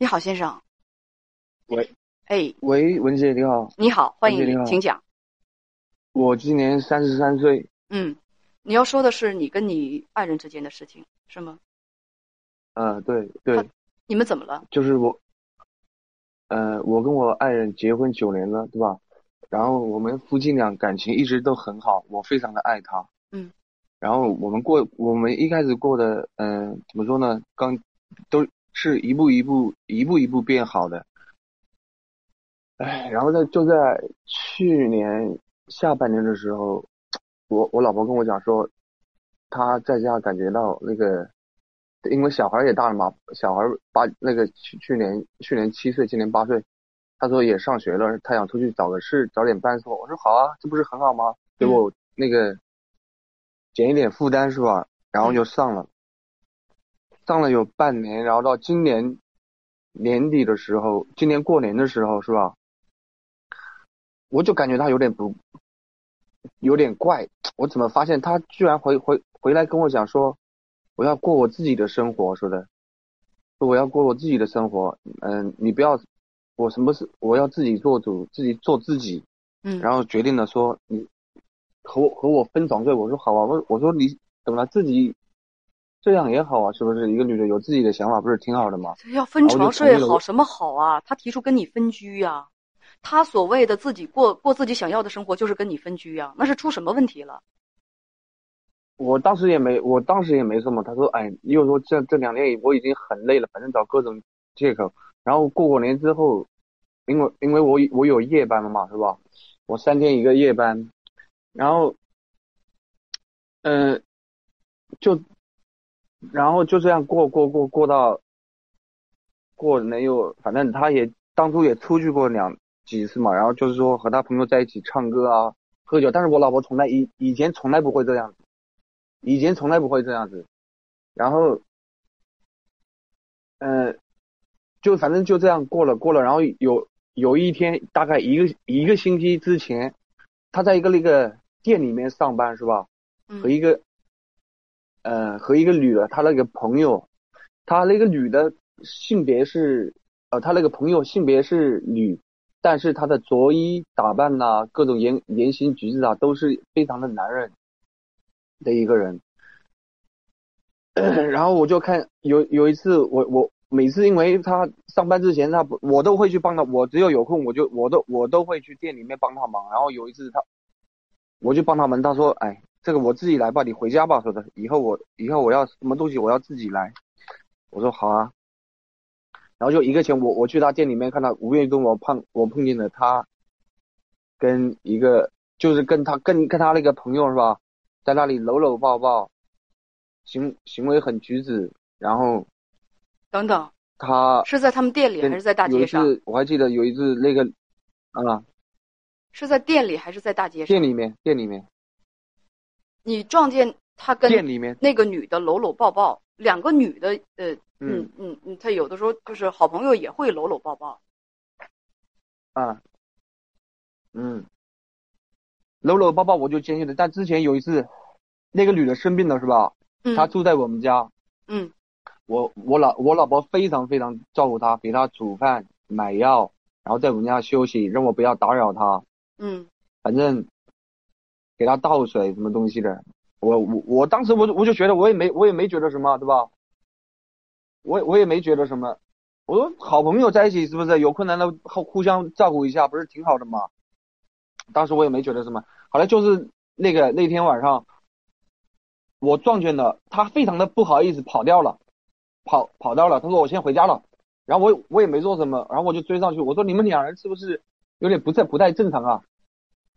你好，先生。喂，哎，喂，文姐你好，你好，欢迎你好请讲。我今年三十三岁，嗯，你要说的是你跟你爱人之间的事情是吗？呃，对对，你们怎么了？就是我，呃，我跟我爱人结婚九年了，对吧？然后我们夫妻俩感情一直都很好，我非常的爱他。嗯。然后我们过，我们一开始过的，嗯、怎么说呢？刚都是一步一步、一步一步变好的。哎，然后在就在去年下半年的时候，我我老婆跟我讲说，她在家感觉到那个，因为小孩也大了嘛，小孩八那个去去年去年七岁，今年八岁，她说也上学了，她想出去找个事，找点伴奏，我说好啊，这不是很好吗？给我那个减一点负担是吧？然后就上了，上了有半年，然后到今年年底的时候，今年过年的时候是吧？我就感觉他有点不，有点怪。我怎么发现他居然回回回来跟我讲说，我要过我自己的生活，说的，说我要过我自己的生活。嗯，你不要，我什么事我要自己做主，自己做自己。嗯，然后决定了说你和我和我分床睡。我说好啊，我我说你怎么了？自己这样也好啊，是不是？一个女的有自己的想法，不是挺好的吗？这要分床睡好什么好啊？他提出跟你分居呀、他所谓的自己过过自己想要的生活，就是跟你分居呀、那是出什么问题了？我当时也没，我当时也没什么。他说，哎，又说这这两年我已经很累了，反正找各种借口。然后过过年之后，因为因为我我有夜班了嘛，是吧？我三天一个夜班，然后，嗯、就，然后就这样过过过过到，过能有，反正他也当初也出去过两几次嘛，然后就是说和他朋友在一起唱歌啊、喝酒，但是我老婆从来以以前从来不会这样子。以前从来不会这样子，然后，呃，就反正就这样过了过了，然后有有一天大概一个一个星期之前，他在一个那个店里面上班是吧？嗯和一个，呃，和一个女的，他那个朋友，他那个女的性别是，呃，他那个朋友性别是女，但是她的着衣打扮呐、各种言言行举止啊，都是非常的男人的一个人。然后我就看有有一次我我每次因为他上班之前他不我都会去帮他，我只要有空我就我都我都会去店里面帮他忙。然后有一次他我就帮他们，他说哎这个我自己来吧，你回家吧，说的以后我以后我要什么东西我要自己来。我说好啊。然后就一个钱我我去他店里面看到无意中我碰我碰见了他跟一个就是跟他跟跟他那个朋友是吧，在那里搂搂抱抱。行行为很举止，然后等等，他是在他们店里还是在大有一街上？次我还记得有一次那个啊是在店里还是在大街上？店里面店里面你撞见他跟店里面。那个女的搂搂抱抱，两个女的，呃，嗯。嗯嗯嗯，他有的时候就是好朋友也会搂搂抱抱。啊。嗯。搂搂抱抱我就坚信了，但之前有一次那个女的生病了是吧？嗯，她住在我们家，嗯。我我老我老婆非常非常照顾她，给她煮饭买药，然后在我们家休息，让我不要打扰她。嗯。反正给他倒水什么东西的，我我我当时我就我就觉得我也没我也没觉得什么，对吧？我我也没觉得什么，我说好朋友在一起是不是有困难了互互相照顾一下，不是挺好的吗？当时我也没觉得什么，好了就是那个那天晚上，我撞见了他，非常的不好意思跑掉了，跑跑掉了，他说我先回家了，然后我我也没做什么，然后我就追上去，我说你们两人是不是有点不太不太正常啊？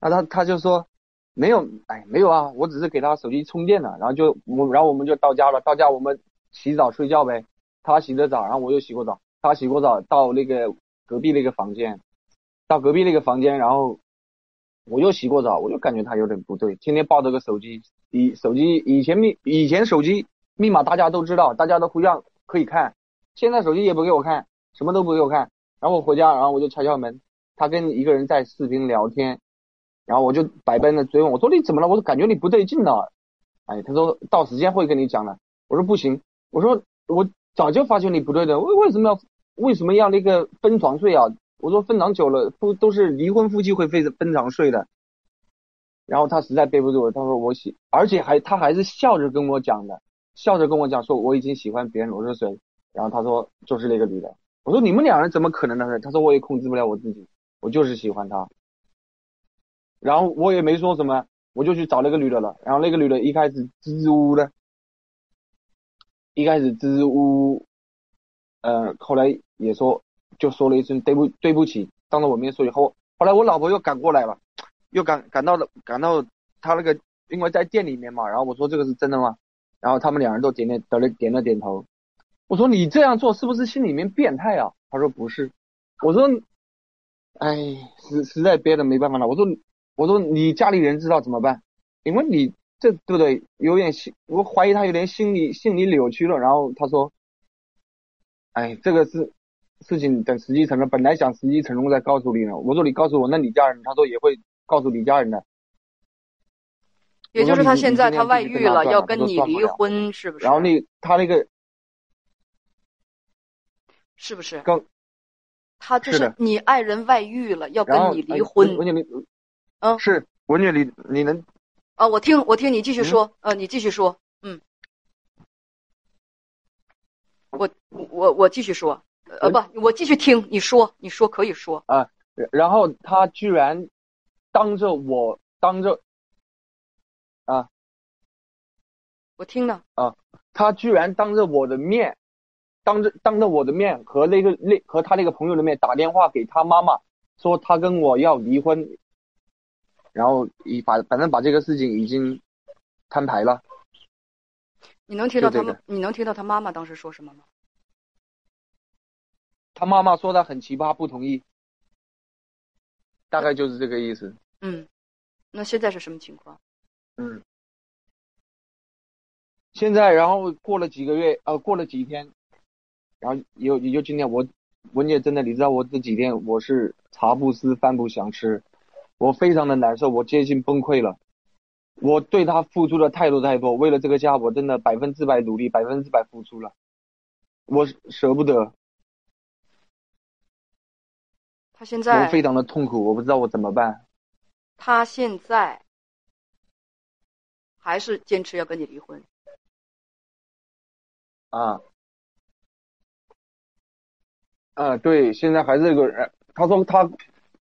那他他就说没有，哎，没有啊，我只是给他手机充电了，然后就我然后我们就到家了，到家我们洗澡睡觉呗，他洗的澡，然后我又洗过澡，他洗过澡到那个隔壁那个房间，到隔壁那个房间，然后我又洗过澡，我就感觉他有点不对，天天抱着个手机，以手机以前密以前手机密码大家都知道，大家都互相可以看，现在手机也不给我看，什么都不给我看，然后我回家，然后我就敲敲门，他跟一个人在视频聊天，然后我就百般的追问，我说你怎么了？我说感觉你不对劲了。哎，他说到时间会跟你讲的。我说不行，我说我早就发现你不对的，为为什么要为什么要那个分床睡啊？我说分床久了，夫都是离婚夫妻会分分床睡的。然后他实在背不住了，他说我喜，而且还他还是笑着跟我讲的，笑着跟我讲说我已经喜欢别人。我说谁？然后他说就是那个女的。我说你们两人怎么可能呢？他说我也控制不了我自己，我就是喜欢她。然后我也没说什么，我就去找那个女的了。然后那个女的一开始支支吾吾的，一开始支支吾吾，呃，后来也说就说了一声对不对不起，当着我面说以后，后来我老婆又赶过来了。又赶赶到了，赶到他那个，因为在店里面嘛。然后我说这个是真的吗？然后他们两人都点点得了点了点头。我说你这样做是不是心里面变态啊？他说不是。我说，哎，实实在憋的没办法了。我说我说你家里人知道怎么办？因为你这对不对？有点心，我怀疑他有点心理心理扭曲了。然后他说，哎，这个是事情等时机成了，本来想时机成功再告诉你呢。我说你告诉我，那你家人？他说也会。告诉你家人的，也就是他现在他外遇了，要跟你离婚，是不是？然后那他那个是不是？刚他就是你爱人外遇了，要跟你离婚。嗯，是文姐，你你能啊？我听我听你继续说，呃，你继续说，嗯，我我我继续说，呃不，我继续听你说，你说可以说啊。然后他居然。当着我，当着啊，我听了啊，他居然当着我的面，当着当着我的面和那个那和他那个朋友的面打电话给他妈妈，说他跟我要离婚，然后已把反正把这个事情已经摊牌了。你能听到他们？你能听到他妈妈当时说什么吗？他妈妈说他很奇葩，不同意，大概就是这个意思。嗯，那现在是什么情况？嗯，现在然后过了几个月，呃，过了几天，然后也也就今天，我文姐真的，你知道我这几天我是茶不思饭不想吃，我非常的难受，我接近崩溃了。我对他付出了太多太多，为了这个家，我真的百分之百努力，百分之百付出了，我舍不得。他现在我非常的痛苦，我不知道我怎么办。他现在还是坚持要跟你离婚啊？啊，对，现在还是这个人。他说他，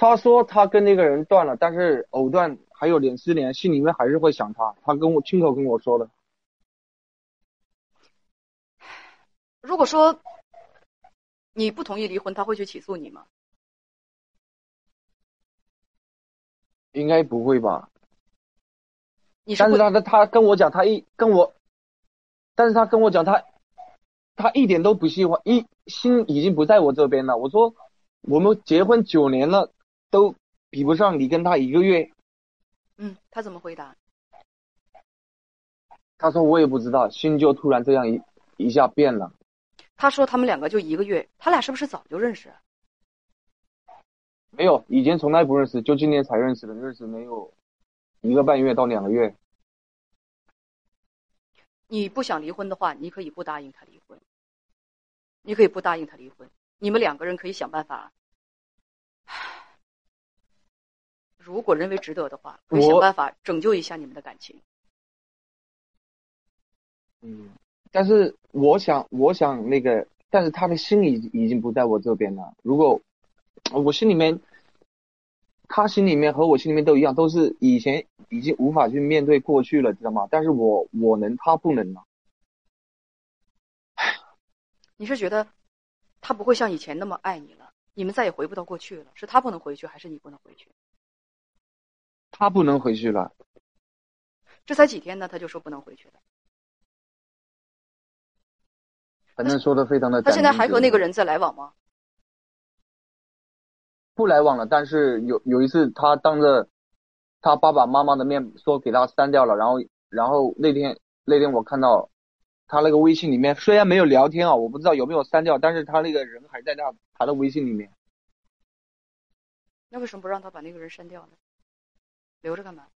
他说他跟那个人断了，但是藕断还有点丝联，心里面还是会想他。他跟我亲口跟我说的。如果说你不同意离婚，他会去起诉你吗？应该不会吧？但是他的他跟我讲，他一跟我，但是他跟我讲，他他一点都不喜欢，一心已经不在我这边了。我说我们结婚九年了，都比不上你跟他一个月。嗯，他怎么回答？他说我也不知道，心就突然这样一一下变了。他说他们两个就一个月，他俩是不是早就认识？没有，以前从来不认识，就今年才认识的，认识没有一个半月到两个月。你不想离婚的话，你可以不答应他离婚，你可以不答应他离婚，你们两个人可以想办法。如果认为值得的话，可以想办法拯救一下你们的感情。嗯，但是我想，我想那个，但是他的心已已经不在我这边了。如果我心里面，他心里面和我心里面都一样，都是以前已经无法去面对过去了，知道吗？但是我我能，他不能呢。你是觉得他不会像以前那么爱你了？你们再也回不到过去了？是他不能回去，还是你不能回去？他不能回去了。这才几天呢，他就说不能回去了。反正说的非常的。他现在还和那个人在来往吗？不来往了，但是有有一次，他当着他爸爸妈妈的面说给他删掉了，然后然后那天那天我看到他那个微信里面虽然没有聊天啊，我不知道有没有删掉，但是他那个人还在那他的微信里面。那为什么不让他把那个人删掉呢？留着干嘛？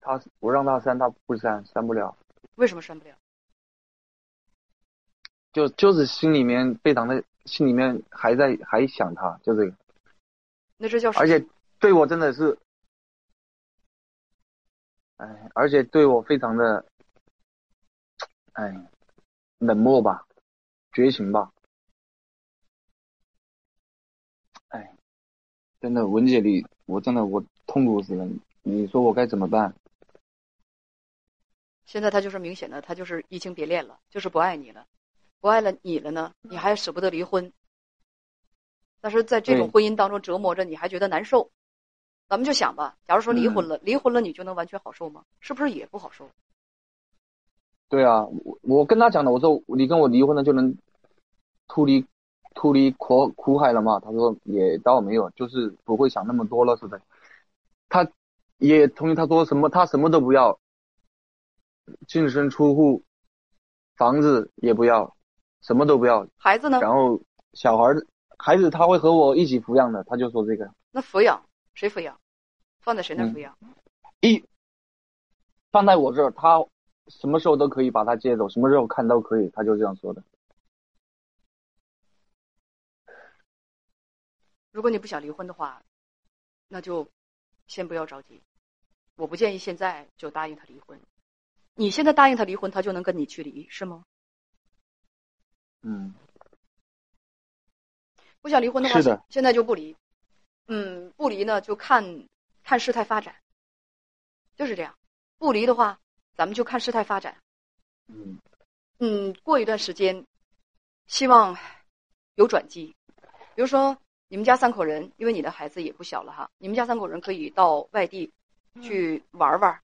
他我让他删，他不删，删不了。为什么删不了？就就是心里面非常的，心里面还在还想他，就这个，那这叫而且对我真的是，哎，而且对我非常的，哎，冷漠吧，绝情吧，哎，真的文姐你，我真的我痛苦死了，你说我该怎么办？现在他就是明显的，他就是移情别恋了，就是不爱你了，不爱了你了呢，你还舍不得离婚。但是在这种婚姻当中折磨着，你还觉得难受。咱们就想吧，假如说离婚嗯了，离婚了你就能完全好受吗？是不是也不好受？对啊，我我跟他讲的，我说你跟我离婚了就能脱离脱离苦苦海了嘛？他说也倒没有，就是不会想那么多了，是的。他也同意，他说什么他什么都不要，净身出户，房子也不要，什么都不要，孩子呢？然后小孩儿孩子他会和我一起抚养的，他就说这个那抚养谁抚养？放在谁那抚养？一放在我这儿，他什么时候都可以把他接走，什么时候看都可以，他就这样说的。如果你不想离婚的话，那就先不要着急。我不建议现在就答应他离婚。你现在答应他离婚，他就能跟你去离，是吗？嗯。不想离婚的话，是的现在就不离。嗯，不离呢，就看看事态发展，就是这样。不离的话，咱们就看事态发展。嗯嗯，过一段时间，希望有转机。比如说，你们家三口人，因为你的孩子也不小了哈，你们家三口人可以到外地去玩玩，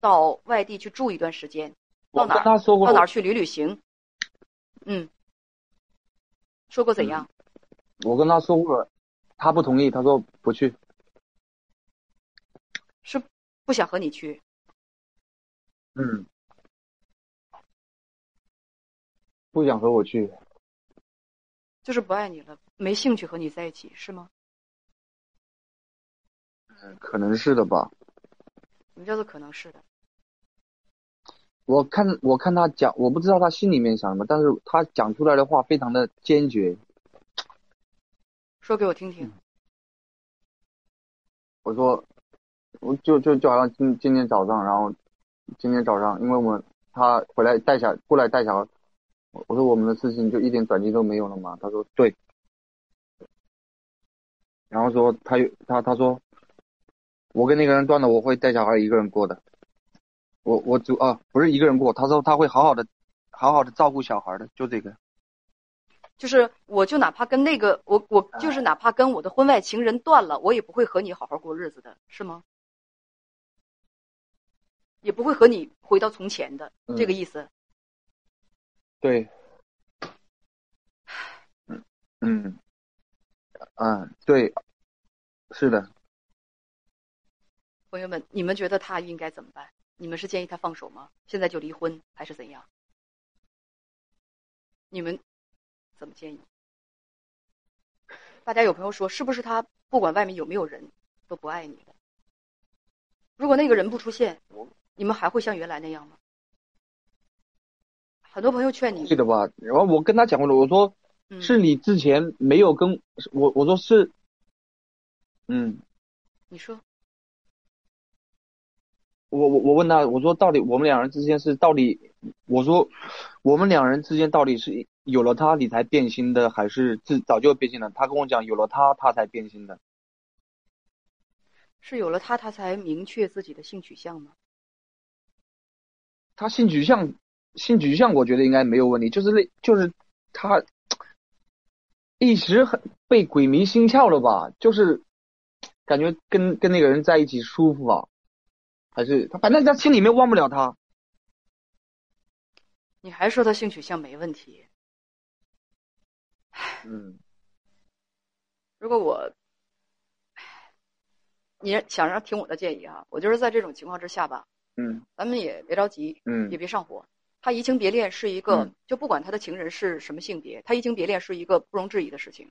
到外地去住一段时间，到我哪儿跟他说过，到哪儿去旅旅行。嗯，说过怎样？我跟他说过，他不同意，他说不去。是不想和你去。嗯，不想和我去。就是不爱你了，没兴趣和你在一起，是吗？可能是的吧。什么叫做可能是的？我看我看他讲，我不知道他心里面想什么，但是他讲出来的话非常的坚决。说给我听听。我说，我就就就好像今今天早上，然后今天早上，因为我们他回来带小过来带小孩，我我说我们的事情就一点转机都没有了嘛。他说对，然后说他有他他说，我跟那个人断了，我会带小孩一个人过的。我我主啊不是一个人过，他说他会好好的好好的照顾小孩的，就这个。就是我就哪怕跟那个我我就是哪怕跟我的婚外情人断了，我也不会和你好好过日子的，是吗？也不会和你回到从前的，嗯这个意思。对，嗯嗯嗯，对，是的。朋友们，你们觉得他应该怎么办？你们是建议他放手吗？现在就离婚，还是怎样？你们怎么建议？大家有朋友说，是不是他不管外面有没有人，都不爱你了？如果那个人不出现，你们还会像原来那样吗？很多朋友劝你记，得吧？然后我跟他讲过了，我说嗯，是你之前没有跟我，我说是，嗯，你说，我我我问他，我说到底我们两人之间是到底，我说我们两人之间到底是有了他你才变心的，还是自早就变心了？他跟我讲有了他他才变心的。是有了他，他才明确自己的性取向吗？他性取向性取向我觉得应该没有问题，就是那就是他一时很被鬼迷心窍了吧，就是感觉跟跟那个人在一起舒服啊，还是他反正他心里面忘不了他。你还说他性取向没问题？嗯如果我，你想让听我的建议哈，我就是在这种情况之下吧，嗯咱们也别着急，嗯也别上火。他移情别恋是一个，嗯就不管他的情人是什么性别，他移情别恋是一个不容置疑的事情，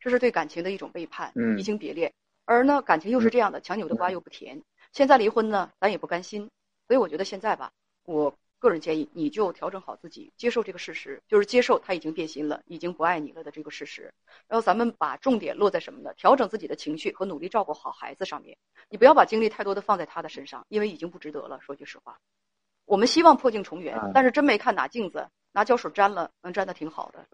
这是对感情的一种背叛。嗯移情别恋，而呢，感情又是这样的，强扭的瓜又不甜。现在离婚呢，咱也不甘心，所以我觉得现在吧，我个个人建议，你就调整好自己，接受这个事实，就是接受他已经变心了，已经不爱你了的这个事实。然后咱们把重点落在什么呢？调整自己的情绪和努力照顾好孩子上面。你不要把精力太多的放在他的身上，因为已经不值得了。说句实话，我们希望破镜重圆，但是真没看哪镜子，拿胶水粘了，能粘的挺好的，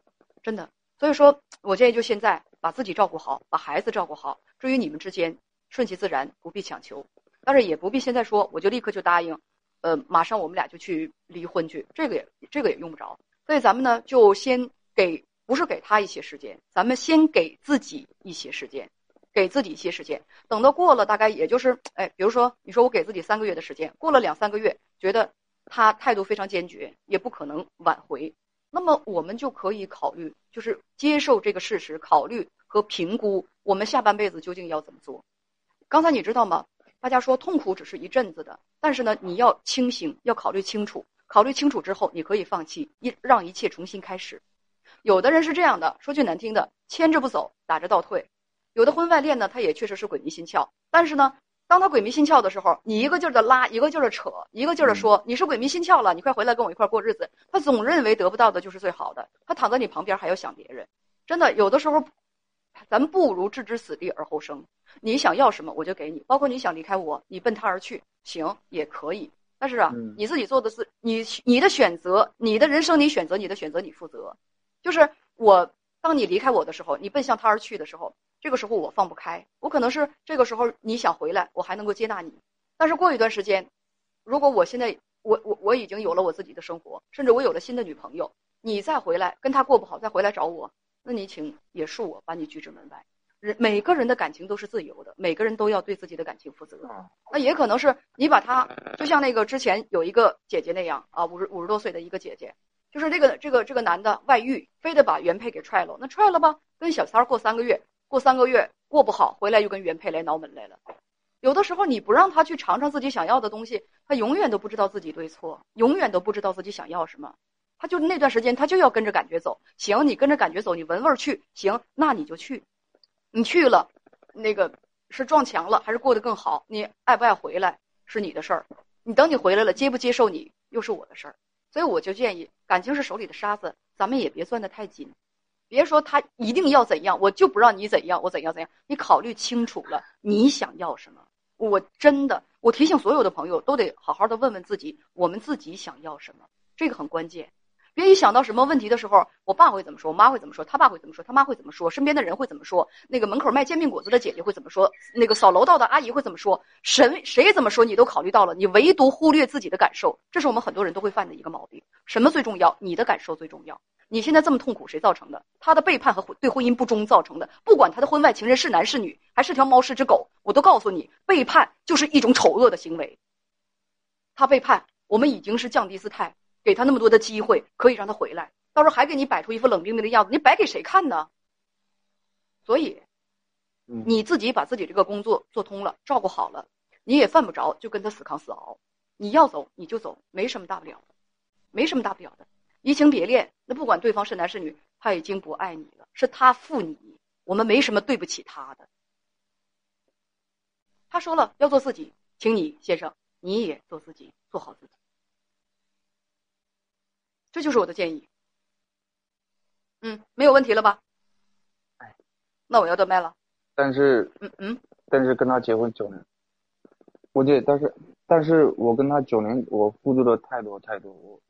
真的。所以说我建议就现在把自己照顾好，把孩子照顾好。至于你们之间，顺其自然，不必强求，但是也不必现在说我就立刻就答应。呃，马上我们俩就去离婚去，这个也这个也用不着。所以咱们呢，就先给不是给他一些时间，咱们先给自己一些时间，给自己一些时间。等到过了大概也就是，哎，比如说你说我给自己三个月的时间，过了两三个月，觉得他态度非常坚决，也不可能挽回，那么我们就可以考虑，就是接受这个事实，考虑和评估我们下半辈子究竟要怎么做。刚才你知道吗？大家说痛苦只是一阵子的，但是呢，你要清醒，要考虑清楚。考虑清楚之后，你可以放弃，一让一切重新开始。有的人是这样的，说句难听的，牵着不走，打着倒退。有的婚外恋呢，他也确实是鬼迷心窍。但是呢，当他鬼迷心窍的时候，你一个劲儿的拉，一个劲儿的扯，一个劲儿的说你是鬼迷心窍了，你快回来跟我一块过日子。他总认为得不到的就是最好的，他躺在你旁边还要想别人。真的，有的时候，咱们不如置之死地而后生。你想要什么，我就给你。包括你想离开我，你奔他而去，行也可以。但是啊，你自己做的是你你的选择，你的人生你选择，你的选择你负责。就是我，当你离开我的时候，你奔向他而去的时候，这个时候我放不开。我可能是这个时候你想回来，我还能够接纳你。但是过一段时间，如果我现在我我我已经有了我自己的生活，甚至我有了新的女朋友，你再回来跟他过不好，再回来找我，那你请也恕我把你拒之门外。人每个人的感情都是自由的，每个人都要对自己的感情负责。那也可能是你把他，就像那个之前有一个姐姐那样啊，五十五十多岁的一个姐姐，就是这个这个这个男的外遇，非得把原配给踹了。那踹了吧，跟小三儿过三个月，过三个月过不好，回来又跟原配来挠门来了。有的时候你不让他去尝尝自己想要的东西，他永远都不知道自己对错，永远都不知道自己想要什么。他就那段时间，他就要跟着感觉走。行，你跟着感觉走，你闻味儿去。行，那你就去。你去了，那个是撞墙了，还是过得更好？你爱不爱回来是你的事儿。你等你回来了，接不接受你又是我的事儿。所以我就建议，感情是手里的沙子，咱们也别攥得太紧。别说他一定要怎样，我就不让你怎样，我怎样怎样。你考虑清楚了，你想要什么？我真的，我提醒所有的朋友都得好好的问问自己，我们自己想要什么，这个很关键。别一想到什么问题的时候，我爸会怎么说，我妈会怎么说，他爸会怎么说，他妈会怎么说，身边的人会怎么说，那个门口卖煎饼果子的姐姐会怎么说，那个扫楼道的阿姨会怎么说，谁谁怎么说你都考虑到了，你唯独忽略自己的感受，这是我们很多人都会犯的一个毛病。什么最重要？你的感受最重要。你现在这么痛苦，谁造成的？他的背叛和对婚姻不忠造成的。不管他的婚外情人是男是女，还是条猫是只狗，我都告诉你，背叛就是一种丑恶的行为。他背叛，我们已经是降低姿态。给他那么多的机会，可以让他回来，到时候还给你摆出一副冷冰冰的样子，你摆给谁看呢？所以，你自己把自己这个工作做通了，照顾好了，你也犯不着就跟他死扛死熬。你要走你就走，没什么大不了的，没什么大不了的。移情别恋，那不管对方是男是女，他已经不爱你了，是他负你，我们没什么对不起他的。他说了要做自己，请你先生你也做自己，做好自己。这就是我的建议，嗯，没有问题了吧？哎，那我要断麦了。但是，嗯嗯，但是跟他结婚九年，我姐，但是，但是我跟他九年，我付出的太多太多，我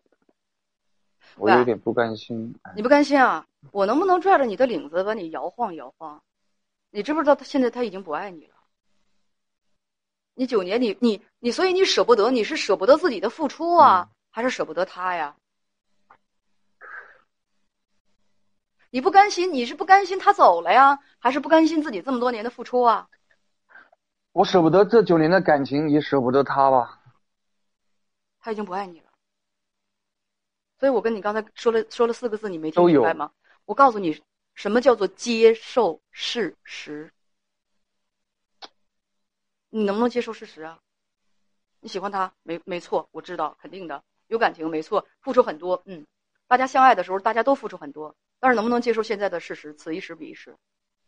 我有点不甘心。你不甘心啊？我能不能拽着你的领子把你摇晃摇晃？你知不知道他现在他已经不爱你了？你九年，你你你，所以你舍不得，你是舍不得自己的付出啊，还是舍不得他呀？你不甘心，你是不甘心他走了呀，还是不甘心自己这么多年的付出啊？我舍不得这九年的感情，也舍不得他吧。他已经不爱你了，所以我跟你刚才说了说了四个字，你没听明白吗？我告诉你，什么叫做接受事实？你能不能接受事实啊？你喜欢他，没没错，我知道，肯定的，有感情，没错，付出很多，嗯，大家相爱的时候，大家都付出很多。但是能不能接受现在的事实？此一时彼一时。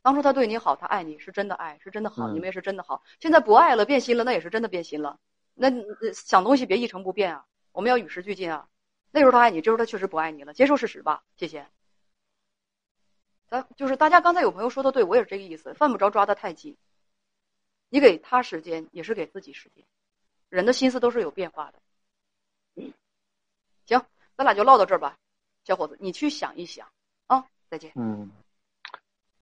当初他对你好，他爱你是真的爱，是真的好，你们也是真的好。现在不爱了，变心了，那也是真的变心了。那想东西别一成不变啊！我们要与时俱进啊。那时候他爱你，这时候他确实不爱你了，接受事实吧。谢谢。咱就是大家刚才有朋友说的对，我也是这个意思，犯不着抓得太紧。你给他时间，也是给自己时间。人的心思都是有变化的。行，咱俩就唠到这儿吧，小伙子，你去想一想啊，再见。嗯。